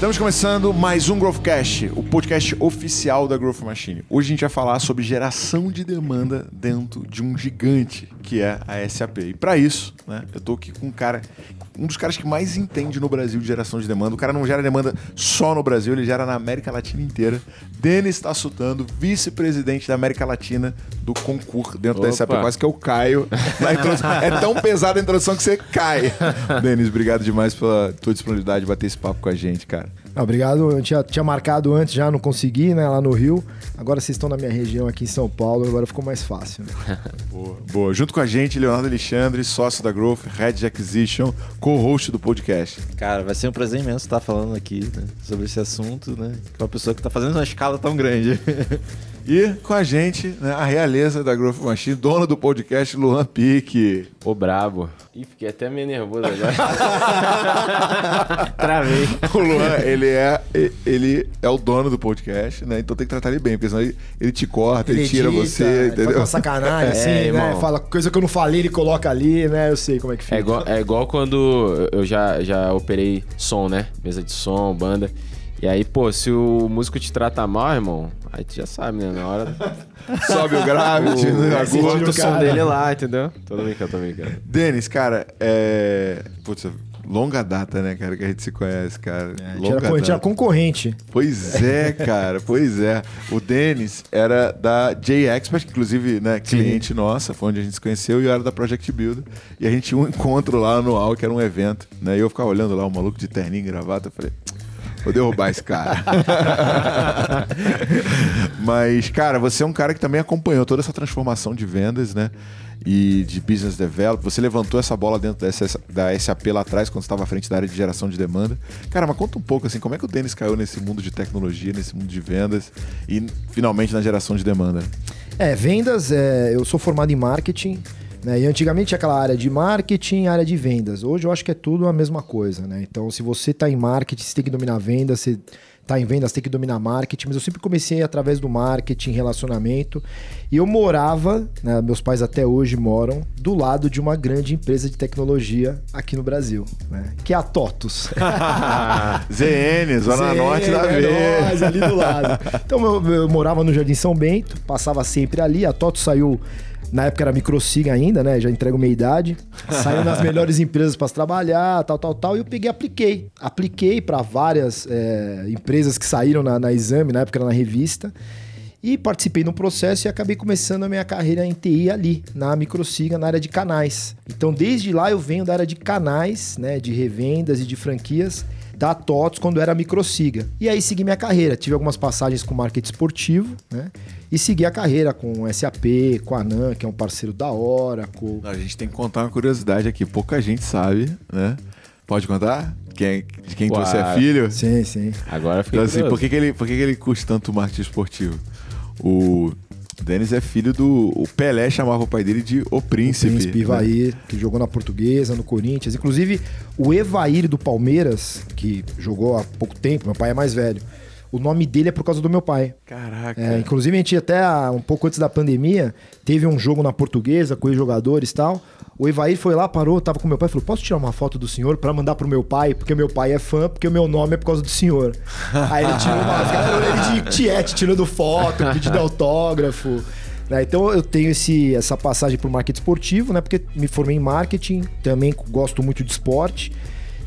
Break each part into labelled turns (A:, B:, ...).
A: Estamos começando mais um Growthcast, o podcast oficial da Growth Machine. Hoje a gente vai falar sobre geração de demanda dentro de um gigante que é a SAP. E para isso, né, eu tô aqui com um cara, um dos caras que mais entende no Brasil de geração de demanda. O cara não gera demanda só no Brasil, ele gera na América Latina inteira. Denis Tassutando, vice-presidente da América Latina do concurso dentro
B: Opa.
A: da SAP. Quase que eu caio na introdução. É tão pesada a introdução que você cai. Denis, obrigado demais pela tua disponibilidade de bater esse papo com a gente, cara.
C: Ah, obrigado. Eu tinha, tinha marcado antes já, não consegui, né? Lá no Rio. Agora vocês estão na minha região aqui em São Paulo, agora ficou mais fácil. Né?
A: Boa, boa. Junto com a gente, Leonardo Alexandre, sócio da Growth, Head Acquisition, co-host do podcast.
B: Cara, vai ser um prazer imenso estar falando aqui né, sobre esse assunto, né? Com uma pessoa que está fazendo uma escala tão grande.
A: E com a gente, né, a realeza da Growth Machine, dono do podcast, Luan Pique.
D: Ô, brabo. Ih, fiquei até meio nervoso agora. Travei.
A: O Luan, ele é, ele é o dono do podcast, né? Então tem que tratar ele bem, porque senão ele, ele te corta, ele, tira
C: edita,
A: você,
C: ele Faz
A: entendeu?
C: uma sacanagem,
D: É,
C: assim, né?
D: irmão.
C: Fala coisa que eu não falei, ele coloca ali, né? Eu sei como é que fica.
D: É igual, é igual quando eu já, já operei som, né? Mesa de som, banda. E aí, pô, se o músico te trata mal, irmão, aí tu já sabe, né? Na hora.
A: Sobe o grave, o
C: é,
A: agudo.
D: Bota o som dele lá, entendeu? Tô brincando, tô brincando.
A: Denis, cara, é. Putz, longa data, né, cara, que a gente se conhece, cara.
C: A gente,
A: longa
C: era, a gente era
A: data.
C: concorrente.
A: Pois é, cara, pois é. O Denis era da J-Expert, inclusive, né, cliente nossa, foi onde a gente se conheceu, e eu era da Project Builder. E a gente tinha um encontro lá anual, que era um evento, né? E eu ficava olhando lá, o maluco de terninho e gravata, eu falei, vou derrubar esse cara. Mas, cara, você é um cara que também acompanhou toda essa transformação de vendas, né? E de business development. Você levantou essa bola dentro da, SAP lá atrás, quando estava à frente da área de geração de demanda. Cara, mas conta um pouco assim, como é que o Denis caiu nesse mundo de tecnologia, nesse mundo de vendas e finalmente na geração de demanda?
C: É, vendas, é, eu sou formado em marketing, né? E antigamente tinha aquela área de marketing, área de vendas. Hoje eu acho que é tudo a mesma coisa, né? Então, se você está em marketing, você tem que dominar vendas, se está em vendas, tem que dominar marketing. Mas eu sempre comecei através do marketing, relacionamento. E eu morava, né, meus pais até hoje moram, do lado de uma grande empresa de tecnologia aqui no Brasil, né? Que é a TOTUS.
A: ZN, Zona
C: Sim,
A: Norte da
C: é
A: V.
C: nóis, ali do lado. Então eu, eu morava no Jardim São Bento, passava sempre ali. A Toto saiu, na época era microsiga ainda, né? Já entrego meia idade. Saiu nas melhores empresas para trabalhar, tal, tal, tal. E eu peguei e apliquei. Apliquei para várias é, empresas que saíram na, na exame, na época era na revista. E participei no processo e acabei começando a minha carreira em TI ali, na Microsiga, na área de canais. Então, desde lá eu venho da área de canais, né, de revendas e de franquias da TOTS quando era Microsiga. E aí segui minha carreira. Tive algumas passagens com marketing esportivo, né? E segui a carreira com SAP, com a ANAN, que é um parceiro da Oracle.
A: A gente tem que contar uma curiosidade aqui, pouca gente sabe, né? Pode contar? Quem, de quem que você é filho?
C: Sim, sim.
D: Agora fiquei
A: Então, assim, por que, que, ele, por que, que ele curte tanto marketing esportivo? O Denis é filho do. O Pelé chamava o pai dele de O Príncipe.
C: O Príncipe
A: né?
C: Ivair, que jogou na Portuguesa, no Corinthians. Inclusive, o Evair do Palmeiras, que jogou há pouco tempo, meu pai é mais velho. O nome dele é por causa do meu pai.
A: Caraca.
C: É, inclusive, a gente até ah, um pouco antes da pandemia, teve um jogo na portuguesa com os jogadores e tal. O Evair foi lá, parou, tava com meu pai e falou: Posso tirar uma foto do senhor pra mandar pro meu pai? Porque meu pai é fã, porque o meu nome é por causa do senhor. Aí ele tirou uma. Ele de tiete, tirando foto, pedindo autógrafo. né? Então eu tenho esse, essa passagem pro marketing esportivo, né? Porque me formei em marketing, também gosto muito de esporte.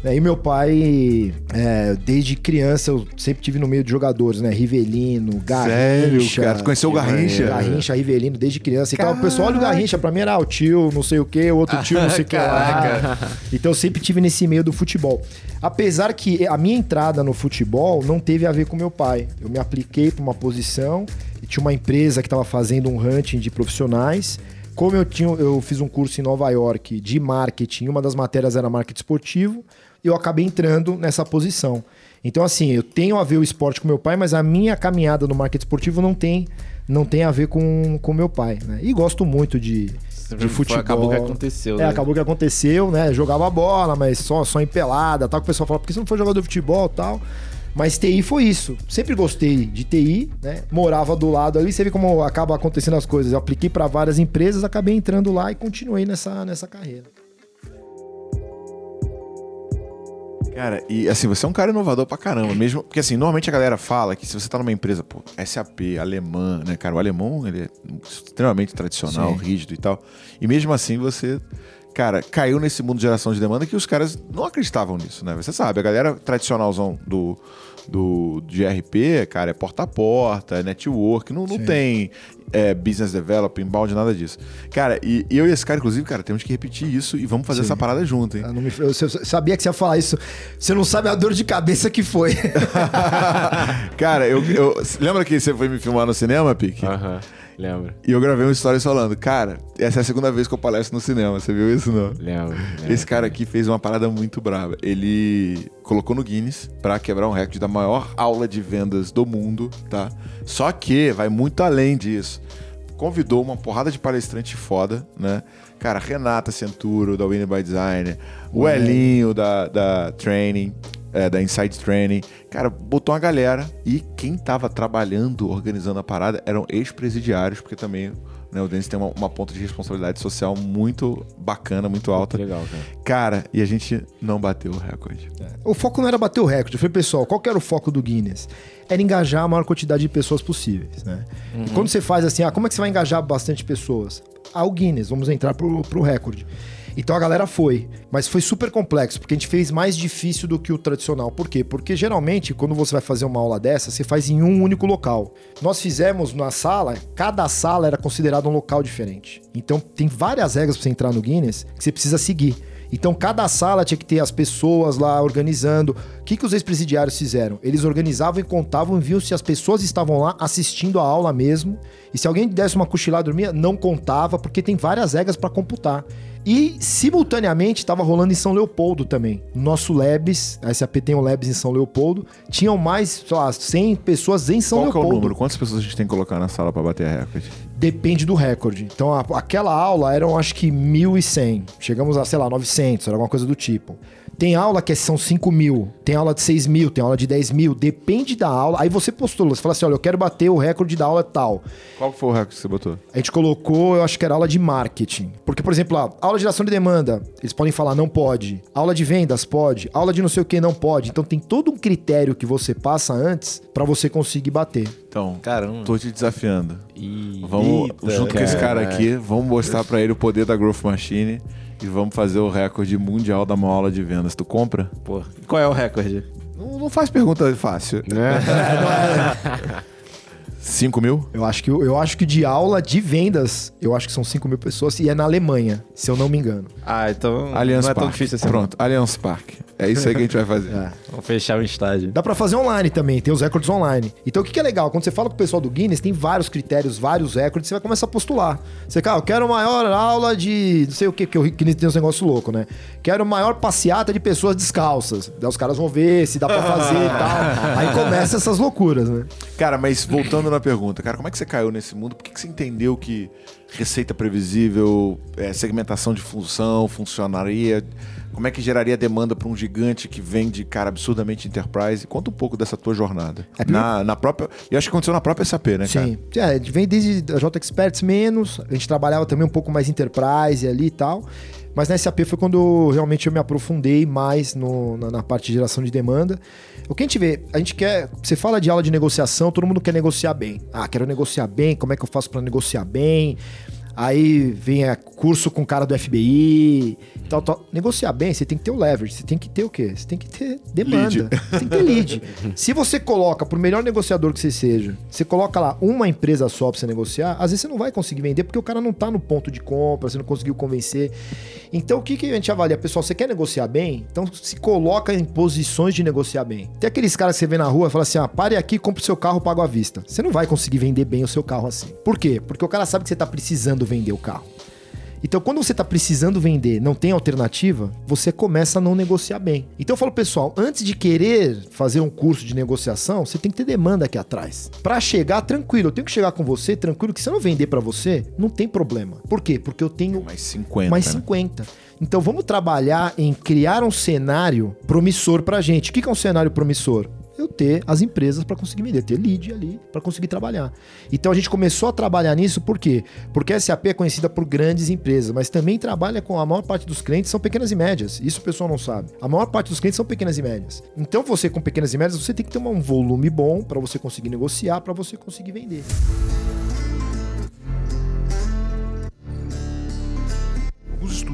C: E meu pai, é, desde criança, eu sempre tive no meio de jogadores, né? Rivelino,
A: Sério,
C: Garrincha.
A: cara? Tu conheceu o Garrincha?
C: Garrincha, Rivelino, desde criança. Então, o pessoal, olha o Garrincha, pra mim era ah, o tio, não sei o quê, o outro tio, não sei o que lá. Então, eu sempre tive nesse meio do futebol. Apesar que a minha entrada no futebol não teve a ver com meu pai. Eu me apliquei pra uma posição e tinha uma empresa que estava fazendo um hunting de profissionais. Como eu, tinha, eu fiz um curso em Nova York de marketing, uma das matérias era marketing esportivo, eu acabei entrando nessa posição. Então, assim, eu tenho a ver o esporte com meu pai, mas a minha caminhada no marketing esportivo não tem, não tem a ver com o meu pai. Né? E gosto muito de, de
B: Foi-
C: futebol.
B: Acabou que aconteceu,
C: É,
B: né?
C: acabou que aconteceu, né? Jogava bola, mas só, só em pelada, tal. Que o pessoal fala, por que você não foi jogador de futebol tal? Mas TI foi isso. Sempre gostei de TI, né? Morava do lado ali, você vê como acaba acontecendo as coisas. Eu apliquei para várias empresas, acabei entrando lá e continuei nessa, nessa carreira.
A: Cara, e assim, você é um cara inovador pra caramba, mesmo. Porque assim, normalmente a galera fala que se você tá numa empresa, pô, SAP, alemã, né, cara? O alemão, ele é extremamente tradicional,
C: Sim.
A: rígido e tal. E mesmo assim você. Cara, caiu nesse mundo de geração de demanda que os caras não acreditavam nisso, né? Você sabe, a galera tradicionalzão do, do, de RP, cara, é porta a porta, é network, não, não tem é, business development, inbound, nada disso. Cara, e eu e esse cara, inclusive, cara, temos que repetir isso e vamos fazer
C: Sim.
A: essa parada junto, hein?
C: Eu, não me- eu- eu sabia que você ia falar isso. Você não sabe a dor de cabeça que foi.
A: cara, eu, eu- Lembra que você foi me filmar no cinema, Pique?
D: Aham, lembro.
A: E eu gravei uma história falando, cara, essa é a segunda vez que eu palestro no cinema. Você viu isso, não?
D: Lembro. lembro.
A: Esse cara aqui fez uma parada muito brava. Ele colocou no Guinness pra quebrar um recorde da maior aula de vendas do mundo, tá? Só que vai muito além disso. Convidou uma porrada de palestrante foda, né? Cara, Renata Centuro, da Winnie by Design, o Elinho, da, da Training, é, da Inside Training. Cara, botou uma galera e quem tava trabalhando, organizando a parada eram ex-presidiários, porque também né, o Denis tem uma, uma ponta de responsabilidade social muito bacana, muito alta.
D: Que legal, cara.
A: Cara, e a gente não bateu o recorde.
C: O foco não era bater o recorde. Eu falei, pessoal, qual que era o foco do Guinness? Era engajar a maior quantidade de pessoas possíveis, né? E quando você faz assim, ah, como é que você vai engajar bastante pessoas? Ah, o Guinness, vamos entrar pro, pro recorde. Então a galera foi, mas foi super complexo, porque a gente fez mais difícil do que o tradicional. Por quê? Porque geralmente, quando você vai fazer uma aula dessa, você faz em um único local. Nós fizemos na sala, cada sala era considerada um local diferente. Então tem várias regras para você entrar no Guinness que você precisa seguir. Então, cada sala tinha que ter as pessoas lá organizando. O que, que os ex-presidiários fizeram? Eles organizavam e contavam e viam se as pessoas estavam lá assistindo a aula mesmo. E se alguém desse uma cochilada e dormia, não contava, porque tem várias regras para computar. E, simultaneamente, estava rolando em São Leopoldo também. Nosso Labs, a SAP tem um Labs em São Leopoldo, tinham mais, sei lá, 100 pessoas em São
A: Qual que é o
C: Leopoldo.
A: número? Quantas pessoas a gente tem que colocar na sala pra bater a recorde?
C: Depende do recorde. Então, a- aquela aula eram acho que 1.100. Chegamos a, sei lá, 900, era alguma coisa do tipo. Tem aula que são 5 mil, tem aula de 6 mil, tem aula de 10 mil. Depende da aula. Aí você postula, você fala assim: olha, eu quero bater o recorde da aula tal.
A: Qual foi o recorde que você botou?
C: A gente colocou, eu acho que era aula de marketing. Porque, por exemplo, lá, aula de geração de demanda, eles podem falar não pode. Aula de vendas pode. Aula de não sei o que não pode. Então tem todo um critério que você passa antes pra você conseguir bater.
A: Então,
B: Caramba.
A: tô te desafiando.
D: Ih,
A: Vamos,
B: Eita,
A: junto com esse cara
B: cara.
A: aqui, vamos mostrar pra ele o poder da Growth Machine e vamos fazer o recorde mundial da maior aula de vendas. Tu compra?
B: Pô, qual é o recorde?
A: Não, não faz pergunta fácil.
D: né?
A: 5 mil?
C: Eu acho que, eu acho que de aula de vendas, eu acho que são 5 mil pessoas e é na Alemanha, se eu não me engano.
B: Ah, então
A: Allianz
B: não é
A: Park.
B: tão difícil assim.
A: Pronto, Allianz Park. É isso aí que a gente vai fazer.
C: É.
B: Vamos fechar o estádio.
C: Dá pra fazer online também, tem os recordes online. Então o que, que é legal? Quando você fala com o pessoal do Guinness, tem vários critérios, vários recordes, você vai começar a postular. Você, cara, eu quero maior aula de. não sei o que, porque o Guinness tem uns negócios loucos, né? Quero maior passeata de pessoas descalças. Daí os caras vão ver se dá pra fazer e tal. Aí começa essas loucuras, né?
A: Cara, mas voltando na pergunta, cara, como é que você caiu nesse mundo? Por que, que você entendeu que receita previsível, é, segmentação de função, funcionaria? Como é que geraria demanda para um gigante que vende, cara, absurdamente enterprise? Conta um pouco dessa tua jornada.
C: É,
A: na, na própria. E acho que aconteceu na própria SAP, né, cara?
C: Sim. É, vem desde a J Experts menos, a gente trabalhava também um pouco mais enterprise ali e tal. Mas na SAP foi quando realmente eu me aprofundei mais no- na, na parte de geração de demanda. O que a gente vê, a gente quer. Você fala de aula de negociação, todo mundo quer negociar bem. Ah, quero negociar bem, como é que eu faço para negociar bem? Aí vem é, curso com o cara do FBI, tal, tal. Negociar bem, você tem que ter o leverage, você tem que ter o quê? Você tem que ter demanda, você tem que ter lead. Se você coloca, por melhor negociador que você seja, você coloca lá uma empresa só pra você negociar, às vezes você não vai conseguir vender porque o cara não tá no ponto de compra, você não conseguiu convencer. Então o que, que a gente avalia? Pessoal, você quer negociar bem? Então se coloca em posições de negociar bem. Tem aqueles caras que você vê na rua e fala assim: ah, pare aqui, compre o seu carro, pago à vista. Você não vai conseguir vender bem o seu carro assim. Por quê? Porque o cara sabe que você tá precisando vender o carro. Então, quando você está precisando vender, não tem alternativa, você começa a não negociar bem. Então, eu falo, pessoal, antes de querer fazer um curso de negociação, você tem que ter demanda aqui atrás. Para chegar tranquilo, eu tenho que chegar com você tranquilo, que se eu não vender para você, não tem problema. Por quê? Porque eu tenho
A: Mais 50.
C: mais
A: né?
C: 50. Então vamos trabalhar em criar um cenário promissor pra gente. O que que é um cenário promissor? Eu ter as empresas para conseguir vender, ter lead ali para conseguir trabalhar. Então a gente começou a trabalhar nisso por quê? Porque a SAP é conhecida por grandes empresas, mas também trabalha com a maior parte dos clientes são pequenas e médias. Isso o pessoal não sabe. A maior parte dos clientes são pequenas e médias. Então você com pequenas e médias, você tem que ter um volume bom para você conseguir negociar, para você conseguir vender.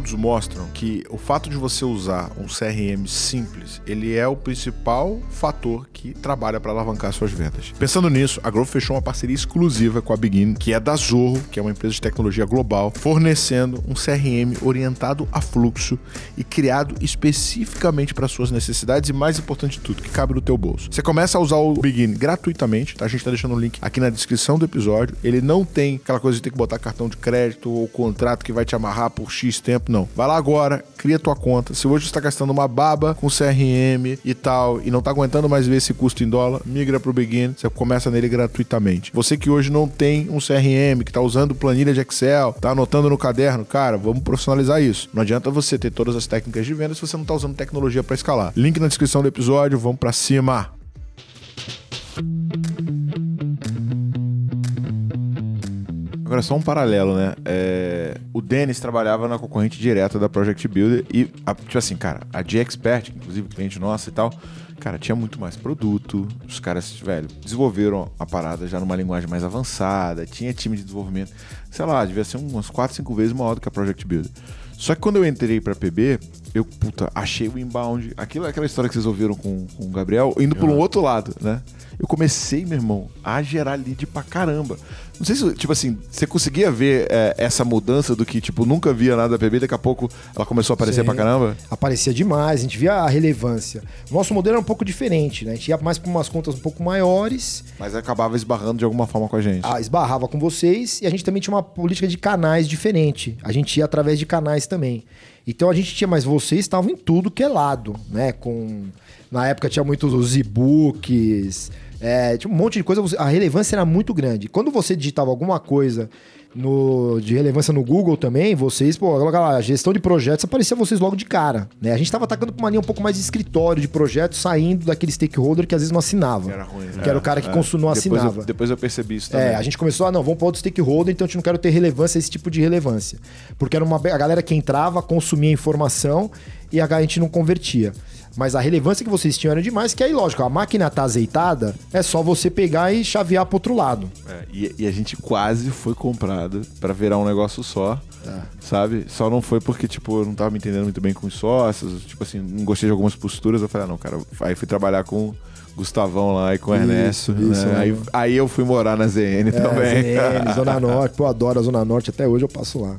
A: Estudos mostram que o fato de você usar um CRM simples, ele é o principal fator que trabalha para alavancar suas vendas. Pensando nisso, a Growth fechou uma parceria exclusiva com a Begin, que é da Zorro, que é uma empresa de tecnologia global, fornecendo um CRM orientado a fluxo e criado especificamente para suas necessidades e mais importante de tudo, que cabe no teu bolso. Você começa a usar o Begin gratuitamente, tá? A gente tá deixando o link aqui na descrição do episódio. Ele não tem aquela coisa de ter que botar cartão de crédito ou contrato que vai te amarrar por X tempo, não. Vai lá agora, cria tua conta. Se hoje você está gastando uma baba com CRM e tal, e não tá aguentando mais ver esse custo em dólar, migra pro Begin, você começa nele gratuitamente. Você que hoje não tem um CRM, que tá usando planilha de Excel, tá anotando no caderno, cara, vamos profissionalizar isso. Não adianta você ter todas as técnicas de venda se você não tá usando tecnologia para escalar. Link na descrição do episódio, vamos para cima. Agora, só um paralelo, né? É, o Denis trabalhava na concorrente direta da Project Builder e, a- tipo assim, cara, a G-Expert, inclusive cliente nossa e tal, cara, tinha muito mais produto. Os caras, velho, desenvolveram a parada já numa linguagem mais avançada, tinha time de desenvolvimento, sei lá, devia ser umas 4, 5 vezes maior do que a Project Builder. Só que quando eu entrei pra PB, eu, puta, achei o inbound. Aquilo, aquela história que vocês ouviram com, com o Gabriel, indo por um outro lado, né? Eu comecei, meu irmão, a gerar lead pra caramba. Não sei se, tipo assim, você conseguia ver é, essa mudança do que, tipo, nunca via nada da PB, daqui a pouco ela começou a aparecer
C: Sim.
A: pra caramba?
C: Aparecia demais, a gente via a relevância. O nosso modelo era um pouco diferente, né? A gente ia mais para umas contas um pouco maiores,
A: Mas acabava esbarrando de alguma forma com a gente.
C: ah, esbarrava com vocês e a gente também tinha uma política de canais diferente. A gente ia através de canais também. Então a gente tinha, mas vocês estavam em tudo que é lado, né? Com na época tinha muitos os e-books, é, tinha um monte de coisa. A relevância era muito grande. Quando você digitava alguma coisa no, de relevância no Google também, vocês, pô, aquela lá, gestão de projetos aparecia vocês logo de cara, né? A gente tava atacando pra uma linha um pouco mais de escritório de projetos, saindo daquele stakeholder que às vezes não assinava.
A: Era ruim,
C: Que era o cara que consu- não
A: Depois eu,
C: assinava.
A: depois eu percebi isso também.
C: É, a gente começou, ah, não, vamos para outro stakeholder, então a gente não quer ter relevância, esse tipo de relevância. Porque era uma, a galera que entrava, consumia informação e a, gente não convertia. Mas a relevância que vocês tinham era demais, que aí, lógico, a máquina tá azeitada, é só você pegar e chavear pro outro lado.
A: É, e, e a gente quase foi comprado pra virar um negócio só, sabe? Só não foi porque, tipo, eu não tava me entendendo muito bem com os sócios, tipo assim, não gostei de algumas posturas. Eu falei, ah, não, cara, aí fui trabalhar com Gustavão lá e com o Ernesto.
C: isso,
A: né?
C: é.
A: aí, aí eu fui morar na ZN também.
C: ZN, Zona Norte, pô, eu adoro a Zona Norte, até hoje eu passo lá.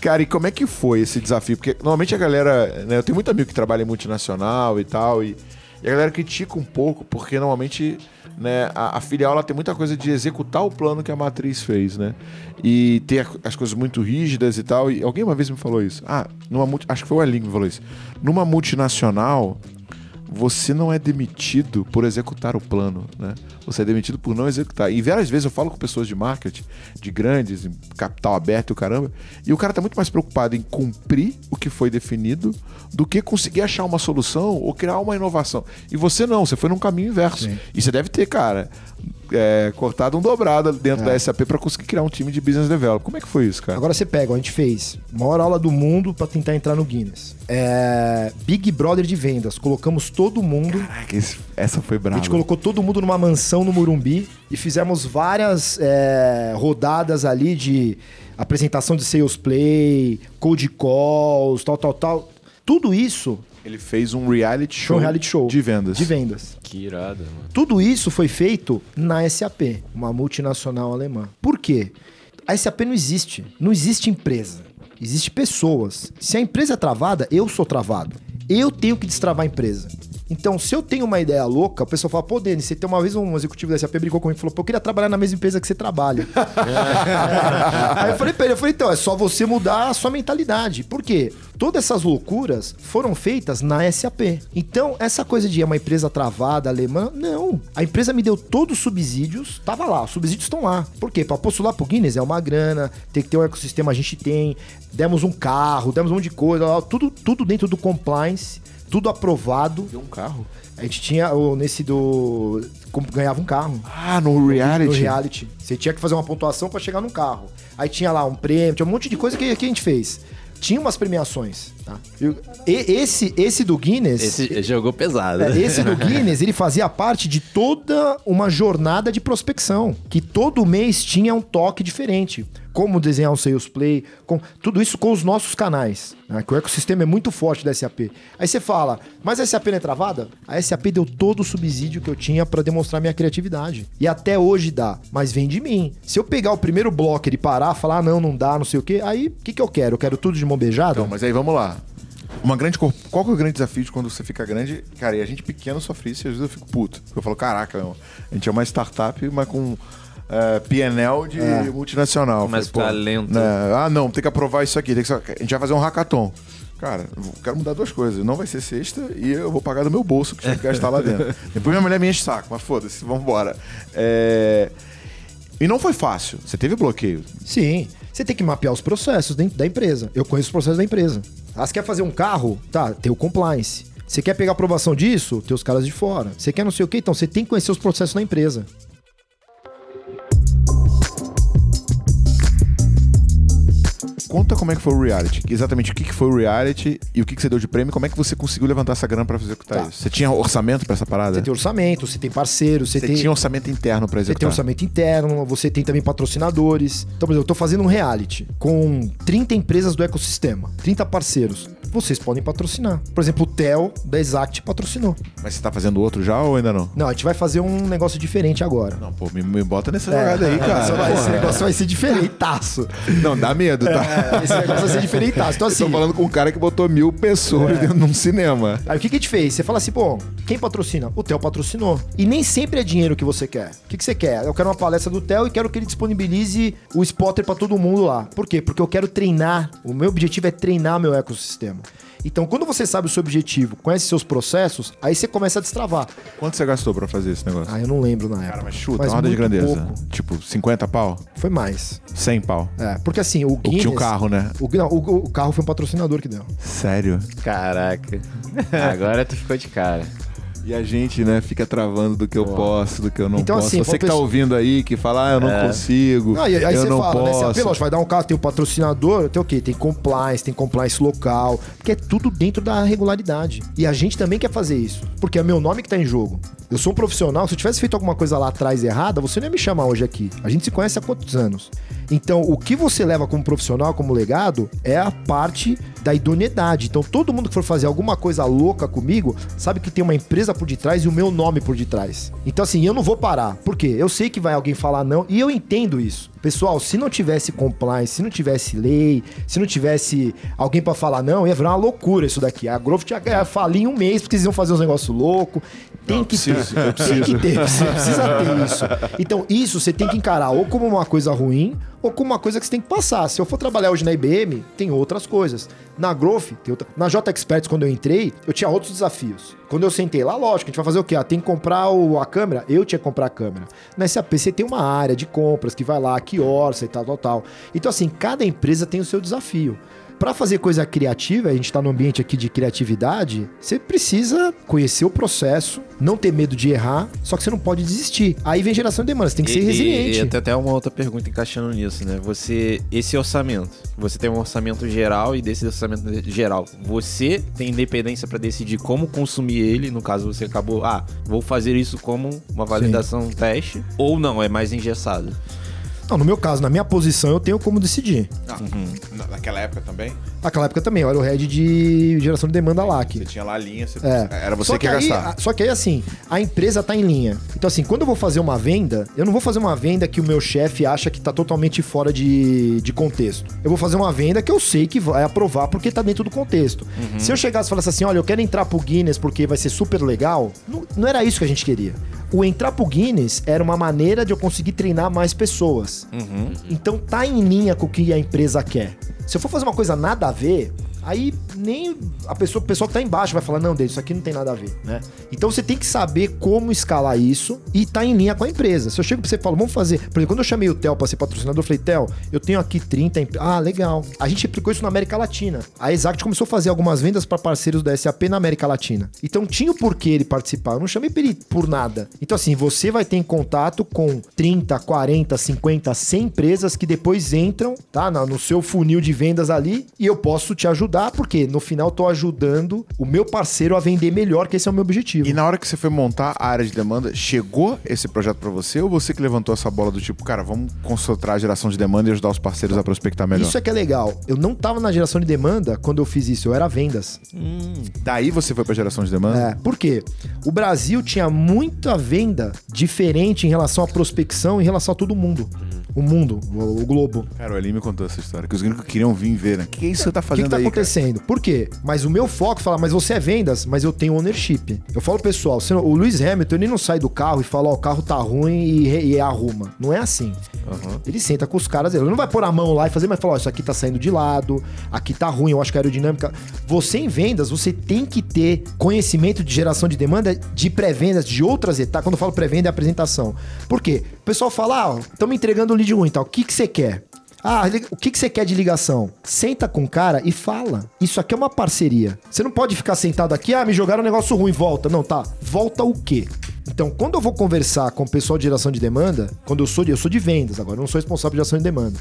A: Cara, e como é que foi esse desafio? Porque normalmente a galera, né, eu tenho muito amigo que trabalha em multinacional e tal, e, e a galera critica um pouco, porque normalmente né, a, a filial ela tem muita coisa de executar o plano que a matriz fez, né? E ter as coisas muito rígidas e tal. E alguém uma vez me falou isso. Ah, numa acho que foi o Elinho que me falou isso. Numa multinacional, você não é demitido por executar o plano, né? Você é demitido por não executar. E várias vezes eu falo com pessoas de marketing, de grandes, capital aberto e o caramba, e o cara tá muito mais preocupado em cumprir o que foi definido do que conseguir achar uma solução ou criar uma inovação. E você não, você foi num caminho inverso.
C: Sim.
A: E você deve ter, cara, é, cortado um dobrado dentro da SAP para conseguir criar um time de business development. Como é que foi isso, cara?
C: Agora você pega, a gente fez maior aula do mundo pra tentar entrar no Guinness. É, Big Brother de vendas, colocamos todo mundo
A: Caraca, esse- essa foi
C: A
A: brava.
C: gente colocou todo mundo numa mansão no Morumbi e fizemos várias é, rodadas ali de apresentação de sales play, code calls, tal, tal, tal. Tudo isso
A: Ele fez um reality show,
C: um reality show
A: de vendas.
C: De vendas.
D: Que irado, mano.
C: Tudo isso foi feito na SAP, uma multinacional alemã. Por quê? A SAP não existe. Não existe empresa. Existe pessoas. Se a empresa é travada, eu sou travado. Eu tenho que destravar a empresa. Então, se eu tenho uma ideia louca, o pessoal fala, pô, Denis, você tem uma vez um executivo da SAP brigou comigo e falou, pô, eu queria trabalhar na mesma empresa que você trabalha. Aí eu falei pra ele, eu falei, então, é só você mudar a sua mentalidade. Por quê? Todas essas loucuras foram feitas na SAP. Então, essa coisa de é uma empresa travada, alemã, não. A empresa me deu todos os subsídios, tava lá, os subsídios estão lá. Por quê? Pra postular pro Guinness é uma grana, tem que ter um ecossistema, a gente tem. Demos um carro, demos um monte de coisa, tudo, tudo dentro do compliance tudo aprovado.
A: Deu um carro?
C: A gente tinha nesse do. ganhava um carro.
A: Ah, no reality.
C: No reality. Você tinha que fazer uma pontuação pra chegar num carro. Aí tinha lá um prêmio, tinha um monte de coisa que, que a gente fez. Tinha umas premiações, tá? E, e- esse, esse do Guinness.
B: Esse jogou pesado.
C: É, esse do Guinness, ele fazia parte de toda uma jornada de prospecção, que todo mês tinha um toque diferente. Como desenhar um sales play, com, tudo isso com os nossos canais. Né? Que o ecossistema é muito forte da SAP. Aí você fala, mas a SAP não é travada? A SAP deu todo o subsídio que eu tinha para demonstrar minha criatividade. E até hoje dá, mas vem de mim. Se eu pegar o primeiro bloco e parar, falar, ah, não, não dá, não sei o quê, aí o que, que eu quero? Eu quero tudo de mão beijada?
A: Então, mas aí vamos lá. Uma grande cor... Qual que é o grande desafio de quando você fica grande? Cara, e a gente pequeno sofre isso e às vezes eu fico puto. Porque eu falo, caraca, meu, a gente é uma startup, mas com é, PNL de multinacional.
B: Mas
A: Falei,
B: talento.
A: né, Ah, não, tem que aprovar isso aqui. tem que- A gente vai fazer um hackathon. Cara, eu quero mudar duas coisas. Não vai ser sexta e eu vou pagar do meu bolso que tinha que gastar lá dentro. Depois minha mulher me enche o saco, mas foda-se, vambora. É... E não foi fácil. Você teve bloqueio.
C: Sim. Você tem que mapear os processos da empresa. Eu conheço os processos da empresa. Ah, você quer fazer um carro? Tá, tem o compliance. Você quer pegar aprovação disso? Tem os caras de fora. Você quer não sei o quê? Então você tem que conhecer os processos da empresa.
A: Conta como é que foi o reality. Exatamente o que que foi o reality e o que que você deu de prêmio. Como é que você conseguiu levantar essa grana pra executar
C: Tá.
A: isso? Você tinha orçamento pra essa parada?
C: Você tem orçamento, você tem parceiros, você,
A: Você
C: tem.
A: tinha orçamento interno pra
C: Você tem
A: executar?
C: orçamento interno, você tem também patrocinadores. Então, por exemplo, eu tô fazendo um reality com 30 empresas do ecossistema, 30 parceiros. Vocês podem patrocinar. Por exemplo, o Theo da Exact patrocinou.
A: Mas você tá fazendo outro já ou ainda não?
C: Não, a gente vai fazer um negócio diferente agora.
A: Não, pô, me, me bota nessa jogada aí, cara.
C: Esse, vai, esse negócio vai ser diferentaço.
A: Não, dá medo, tá?
C: É, esse negócio vai ser diferentaço. Então,
A: Eu
C: assim,
A: tô falando com um cara que botou mil pessoas dentro de um cinema.
C: Aí o que, que a gente fez? Você fala assim, pô, quem patrocina? O Theo patrocinou. E nem sempre é dinheiro que você quer. O que, que você quer? Eu quero uma palestra do Theo e quero que ele disponibilize o spotter pra todo mundo lá. Por quê? Porque eu quero treinar. O meu objetivo é treinar meu ecossistema. Então, quando você sabe o seu objetivo, conhece seus processos, aí você começa a destravar.
A: Quanto você gastou pra fazer esse negócio?
C: Ah, eu não lembro na época.
A: Cara, mas chuta, uma roda de grandeza.
C: pouco.
A: Tipo, 50 pau?
C: Foi mais.
A: 100 pau?
C: É, porque assim, o
A: O
C: Guinness...
A: tinha um carro, né?
C: O, não, o, o carro foi um patrocinador que deu.
A: Sério?
D: Caraca. Agora tu ficou de cara.
A: E a gente, né, fica travando do que eu posso, do que eu não
C: Então,
A: posso.
C: assim,
A: Você que tá
C: pessoa-
A: ouvindo aí, que fala, ah, eu não consigo,
C: Não, e aí
A: eu
C: você
A: não
C: fala, né?
A: posso.
C: Você, lógico, vai dar um carro, tem o patrocinador, tem o quê? Tem compliance, tem compliance local, porque é tudo dentro da regularidade. E a gente também quer fazer isso, porque é meu nome que tá em jogo. Eu sou um profissional, se eu tivesse feito alguma coisa lá atrás errada, você não ia me chamar hoje aqui. A gente se conhece há quantos anos? Então, o que você leva como profissional, como legado, é a parte da idoneidade. Então, todo mundo que for fazer alguma coisa louca comigo, sabe que tem uma empresa por detrás e o meu nome por detrás. Então, assim, eu não vou parar. Por quê? Eu sei que vai alguém falar não e eu entendo isso. Pessoal, se não tivesse compliance, se não tivesse lei, se não tivesse alguém pra falar não, ia virar uma loucura isso daqui. A Growth tinha ia falir em um mês porque eles iam fazer uns negócios loucos. Tem
A: Não,
C: que
A: preciso,
C: ter. Tem que ter. Você precisa ter isso. Então, isso você tem que encarar ou como uma coisa ruim ou como uma coisa que você tem que passar. Se eu for trabalhar hoje na IBM, tem outras coisas. Na Growth, tem outra. Na J Experts, quando eu entrei, eu tinha outros desafios. Quando eu sentei lá, lógico, a gente vai fazer o quê? Ah, tem que comprar o- a câmera? Eu tinha que comprar a câmera. Na SAP, você tem uma área de compras que vai lá, que orça e tal, tal, tal. Então, assim, cada empresa tem o seu desafio. Para fazer coisa criativa, a gente está no ambiente aqui de criatividade, você precisa conhecer o processo, não ter medo de errar, só que você não pode desistir. Aí vem geração de demanda, você tem que ser
B: E-
C: resiliente.
B: E, e tem até uma outra pergunta encaixando nisso, né? Você, esse orçamento, você tem um orçamento geral e desse orçamento geral, você tem independência para decidir como consumir ele. No caso, você acabou, ah, vou fazer isso como uma validação teste, ou não, é mais engessado.
C: Não, no meu caso, na minha posição, eu tenho como decidir.
A: Ah, na- Naquela época também?
C: Naquela época também, eu era o head de geração de demanda lá aqui.
A: Você tinha lá a linha, você-
C: É.
A: era você
C: Só
A: que ia
C: aí,
A: gastar.
C: Só que aí, assim, a empresa tá em linha. Então, assim, quando eu vou fazer uma venda, eu não vou fazer uma venda que o meu chefe acha que tá totalmente fora de, de contexto. Eu vou fazer uma venda que eu sei que vai aprovar porque tá dentro do contexto.
A: Uhum.
C: Se eu chegasse e falasse assim, olha, eu quero entrar pro Guinness porque vai ser super legal, não, não era isso que a gente queria. O entrar pro Guinness era uma maneira de eu conseguir treinar mais pessoas. Então tá em linha com o que a empresa quer. Se eu for fazer uma coisa nada a ver, Aí nem a pessoa, o pessoal que tá embaixo vai falar, não, Denis, isso aqui não tem nada a ver, né? Então você tem que saber como escalar isso e tá em linha com a empresa. Se eu chego pra você e falo, vamos fazer. Por exemplo, quando eu chamei o Theo pra ser patrocinador, eu falei, Theo, eu tenho aqui 30 empre- Ah, legal. A gente aplicou isso na América Latina. A Exact começou a fazer algumas vendas para parceiros da SAP na América Latina. Então tinha o porquê ele participar. Eu não chamei ele por nada. Então, assim, você vai ter em contato com 30, 40, 50, 100 empresas que depois entram, tá? No seu funil de vendas ali e eu posso te ajudar, porque no final eu tô ajudando o meu parceiro a vender melhor, que esse é o meu objetivo.
A: E na hora que você foi montar a área de demanda, chegou esse projeto pra você ou você que levantou essa bola do tipo, cara, vamos concentrar a geração de demanda e ajudar os parceiros a prospectar melhor?
C: Isso é que é legal. Eu não tava na geração de demanda quando eu fiz isso, eu era vendas.
A: Daí você foi pra geração de demanda?
C: É, por quê? O Brasil tinha muita venda diferente em relação à prospecção, em relação a todo mundo. O mundo, o, o globo.
A: Cara, o Eli me contou essa história, que os gringos queriam vir ver, né? O que é isso que você tá
C: O que,
A: fazendo
C: que tá
A: aí, cara?
C: acontecendo? Por quê? Mas o meu foco é falar, mas você é vendas, mas eu tenho ownership. Eu falo, pessoal, o Lewis Hamilton, ele não sai do carro e fala, ó, o carro tá ruim e, e arruma. Não é assim. Ele senta com os caras, ele não vai pôr a mão lá e fazer, mas falar, ó, isso aqui tá saindo de lado, aqui tá ruim, eu acho que a aerodinâmica. Você em vendas, você tem que ter conhecimento de geração de demanda, de pré-vendas, de outras etapas. Quando eu falo pré-venda, é apresentação. Por quê? O pessoal fala, ah, estamos entregando lead ruim e tal. O que, que você quer? Ah, o que, que você quer de ligação? Senta com o cara e fala. Isso aqui é uma parceria. Você não pode ficar sentado aqui, ah, me jogaram um negócio ruim, volta. Não, tá. Volta o quê? Então, quando eu vou conversar com o pessoal de geração de demanda, quando eu sou de, eu sou de vendas agora, eu não sou responsável de geração de demanda.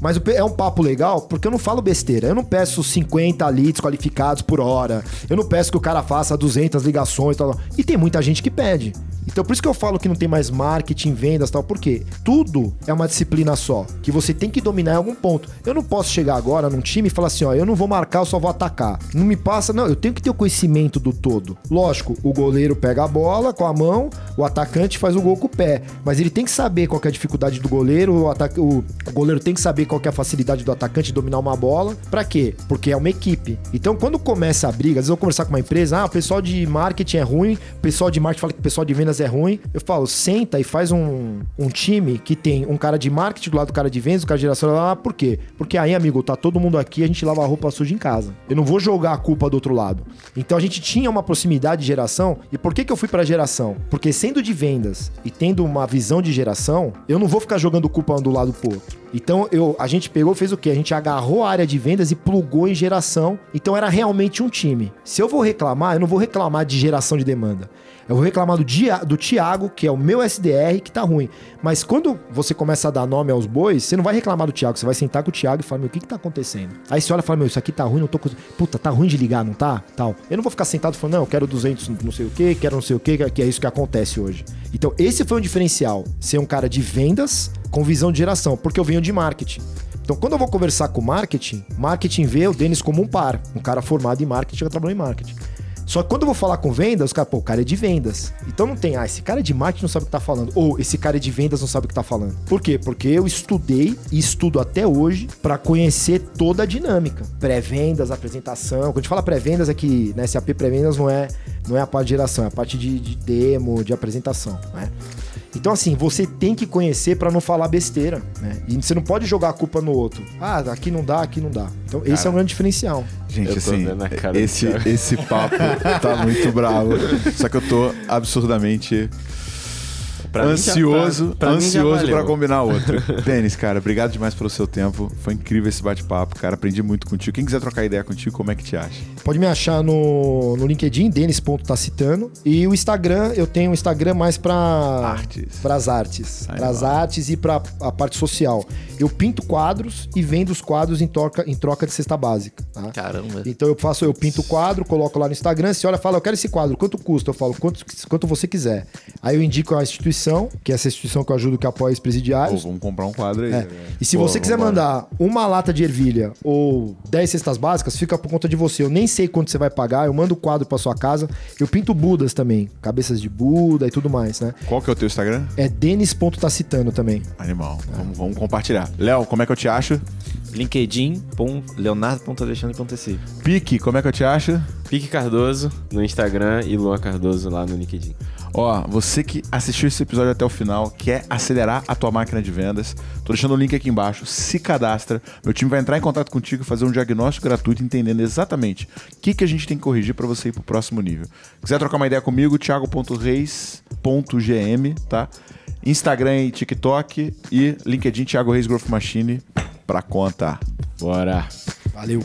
C: Mas é um papo legal porque eu não falo besteira. Eu não peço 50 leads qualificados por hora. Eu não peço que o cara faça 200 ligações e tal. E tem muita gente que pede. Então por isso que eu falo que não tem mais marketing, vendas tal, porque tudo é uma disciplina só, que você tem que dominar em algum ponto. Eu não posso chegar agora num time e falar assim, ó, eu não vou marcar, eu só vou atacar. Não me passa, não, eu tenho que ter o conhecimento do todo. Lógico, o goleiro pega a bola com a mão, o atacante faz o gol com o pé, mas ele tem que saber qual é a dificuldade do goleiro, o- o goleiro tem que saber qual é a facilidade do atacante de dominar uma bola. Pra quê? Porque é uma equipe. Então quando começa a briga, às vezes eu vou conversar com uma empresa, ah, o pessoal de marketing é ruim, o pessoal de marketing fala que o pessoal de vendas é ruim. Eu falo, senta e faz um, um time que tem um cara de marketing do lado do cara de vendas, o cara de geração lá. Por quê? Porque aí, amigo, tá todo mundo aqui, a gente lava a roupa suja em casa. Eu não vou jogar a culpa do outro lado. Então a gente tinha uma proximidade de geração. E por que, que eu fui pra geração? Porque sendo de vendas e tendo uma visão de geração, eu não vou ficar jogando culpa um do lado pro outro. Então eu, a gente pegou, fez o quê? A gente agarrou a área de vendas e plugou em geração. Então era realmente um time. Se eu vou reclamar, eu não vou reclamar de geração de demanda. Eu vou reclamar do, Dia, do Thiago, que é o meu SDR, que tá ruim. Mas quando você começa a dar nome aos bois, você não vai reclamar do Thiago, você vai sentar com o Thiago e falar, meu, o que que tá acontecendo? Aí você olha e fala, meu, isso aqui tá ruim, não tô... cons- Puta, tá ruim de ligar, não tá? Tal. Eu não vou ficar sentado falando, não, eu quero 200 não sei o quê, quero não sei o quê, que é isso que acontece hoje. Então esse foi um diferencial, ser um cara de vendas com visão de geração, porque eu venho de marketing. Então, quando eu vou conversar com marketing, marketing vê o Denis como um par, um cara formado em marketing que trabalhou em marketing. Só que quando eu vou falar com vendas, os pô, o cara é de vendas. Então não tem, ah, esse cara é de marketing não sabe o que tá falando. Ou esse cara é de vendas não sabe o que tá falando. Por quê? Porque eu estudei e estudo até hoje pra conhecer toda a dinâmica. Pré-vendas, apresentação. Quando a gente fala pré-vendas é que na SAP pré-vendas não é, não é a parte de geração, é a parte de, de demo, de apresentação, né? Então, assim, você tem que conhecer pra não falar besteira, né? E você não pode jogar a culpa no outro. Ah, aqui não dá, aqui não dá. Então, esse é um grande diferencial.
A: Gente, assim,
D: cara
A: esse, esse papo tá muito bravo. Só que eu tô absurdamente
D: Pra mim já-
A: ansioso,
D: pra- pra
A: ansioso pra combinar outro. Denis, cara, obrigado demais pelo seu tempo. Foi incrível esse bate-papo, cara. Aprendi muito contigo. Quem quiser trocar ideia contigo, como é que te acha?
C: Pode me achar no, no LinkedIn, denis.tacitano. E o Instagram, eu tenho um Instagram mais pra...
A: Artes.
C: Pras artes.
A: Aí
C: Pras
A: lá.
C: artes e pra a parte social. Eu pinto quadros e vendo os quadros em troca, em troca de cesta básica. tá?
B: Caramba.
C: Então eu faço, eu pinto o quadro, coloco lá no Instagram, você olha fala, eu quero esse quadro, quanto custa? Eu falo, quanto, quanto você quiser. Aí eu indico a instituição, que é essa instituição que eu ajudo que apoia os
A: Pô,
C: presidiários.
A: vamos comprar um quadro aí.
C: É.
A: né?
C: E se
A: Pô,
C: você quiser mandar uma lata de ervilha ou 10 cestas básicas, fica por conta de você. Eu nem sei quanto você vai pagar, eu mando o quadro pra sua casa. Eu pinto Budas também, cabeças de Buda e tudo mais, né?
A: Qual que é o teu Instagram?
C: É denis.tacitano também.
A: Animal. Vamos, vamos compartilhar. Léo, como é que eu te acho?
B: LinkedIn.leonardo.alexandre.tc
A: Pique, como é que eu te acho?
D: Pique Cardoso no Instagram e Luan Cardoso lá no LinkedIn.
A: Ó, você que assistiu esse episódio até o final, quer acelerar a tua máquina de vendas, tô deixando o link aqui embaixo, se cadastra. Meu time vai entrar em contato contigo e fazer um diagnóstico gratuito, entendendo exatamente o que, que a gente tem que corrigir para você ir pro próximo nível. Quiser trocar uma ideia comigo, thiago.reis.gm, tá? Instagram e TikTok e LinkedIn Thiago Reis Growth Machine pra conta.
D: Bora.
C: Valeu.